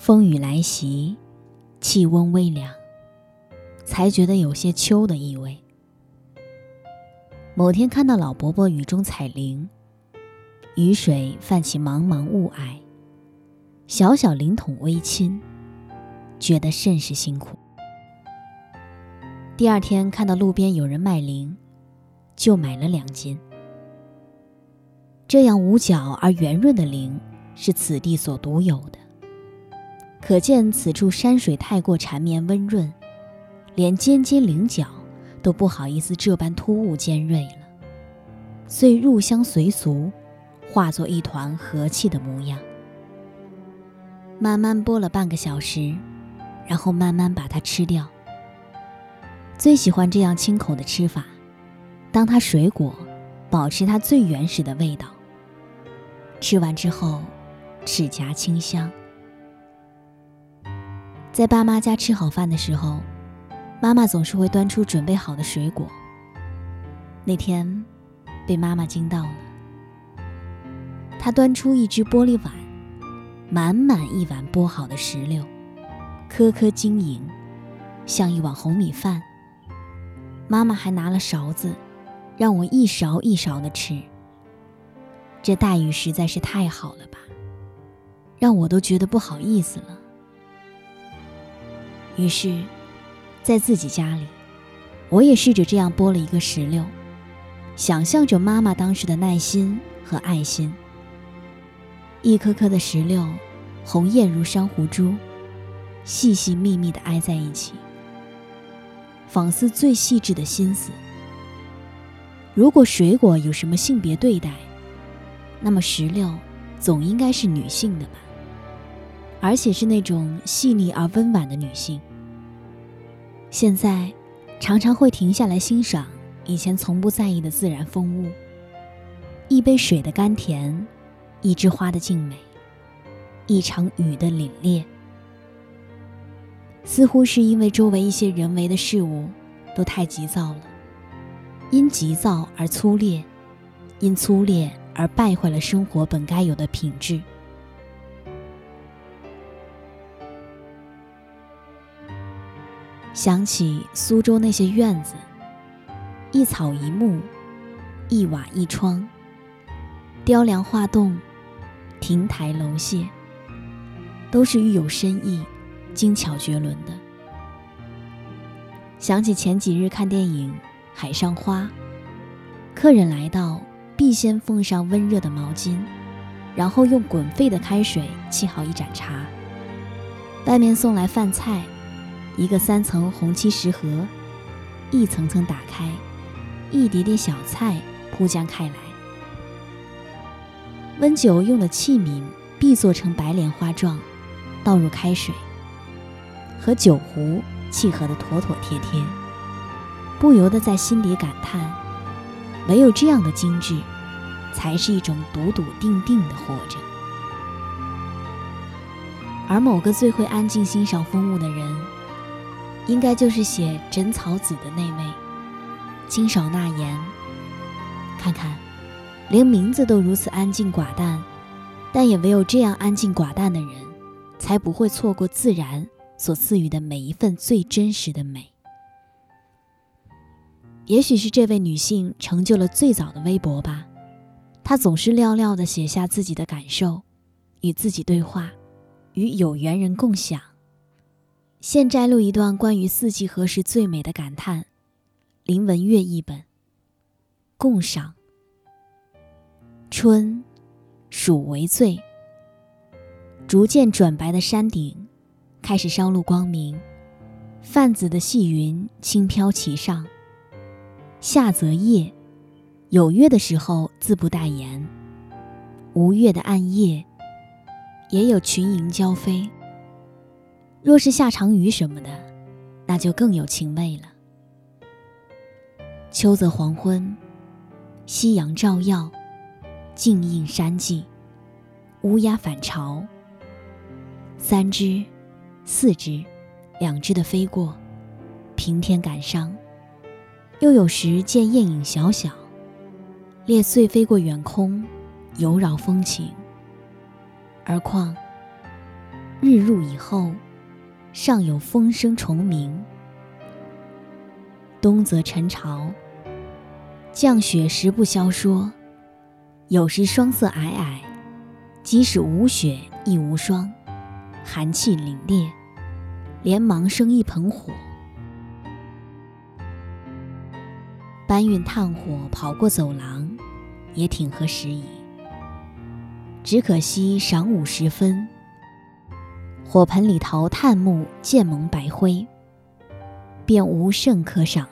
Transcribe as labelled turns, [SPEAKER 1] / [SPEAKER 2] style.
[SPEAKER 1] 风雨来袭，气温微凉，才觉得有些秋的意味。某天看到老伯伯雨中采菱，雨水泛起茫茫雾霭，小小灵筒微倾，觉得甚是辛苦。第二天看到路边有人卖菱，就买了两斤。这样五角而圆润的菱，是此地所独有的。可见此处山水太过缠绵温润，连尖尖菱角都不好意思这般突兀尖锐了，遂入乡随俗，化作一团和气的模样。慢慢剥了半个小时，然后慢慢把它吃掉。最喜欢这样清口的吃法，当它水果保持它最原始的味道。吃完之后，齿颊清香。在爸妈家吃好饭的时候，妈妈总是会端出准备好的水果。那天，被妈妈惊到了。她端出一只玻璃碗，满满一碗剥好的石榴，颗颗晶莹，像一碗红米饭。妈妈还拿了勺子，让我一勺一勺的吃。这待遇实在是太好了吧，让我都觉得不好意思了。于是，在自己家里，我也试着这样剥了一个石榴，想象着妈妈当时的耐心和爱心。一颗颗的石榴，红艳如珊瑚珠，细细密密的挨在一起。仿似最细致的心思。如果水果有什么性别对待，那么石榴总应该是女性的吧？而且是那种细腻而温婉的女性。现在，常常会停下来欣赏以前从不在意的自然风物：一杯水的甘甜，一枝花的静美，一场雨的凛冽。似乎是因为周围一些人为的事物都太急躁了，因急躁而粗劣，因粗劣而败坏了生活本该有的品质。想起苏州那些院子，一草一木，一瓦一窗，雕梁画栋，亭台楼榭，都是寓有深意。精巧绝伦的。想起前几日看电影《海上花》，客人来到，必先奉上温热的毛巾，然后用滚沸的开水沏好一盏茶。外面送来饭菜，一个三层红漆石盒，一层层打开，一碟碟小菜铺将开来。温酒用的器皿必做成白莲花状，倒入开水。和酒壶契合的妥妥帖帖，不由得在心底感叹：唯有这样的精致，才是一种笃笃定定的活着。而某个最会安静欣赏风物的人，应该就是写《枕草子》的那位金少纳言。看看，连名字都如此安静寡淡，但也唯有这样安静寡淡的人，才不会错过自然。所赐予的每一份最真实的美，也许是这位女性成就了最早的微博吧。她总是寥寥地写下自己的感受，与自己对话，与有缘人共享。现摘录一段关于四季何时最美的感叹，林文月译本。共赏。春，暑为最，逐渐转白的山顶。开始稍露光明，泛紫的细云轻飘其上。夏则夜，有月的时候自不待言；无月的暗夜，也有群莺交飞。若是下场雨什么的，那就更有情味了。秋则黄昏，夕阳照耀，静映山际，乌鸦返巢。三只。四只，两只的飞过，平添感伤。又有时见雁影小小，列碎飞过远空，游扰风情。而况日入以后，尚有风声虫鸣。冬则晨朝，降雪时不消说，有时霜色皑皑，即使无雪亦无霜，寒气凛冽，连忙生一盆火。搬运炭火跑过走廊，也挺合时宜。只可惜晌午时分，火盆里头炭木渐蒙白灰，便无甚可赏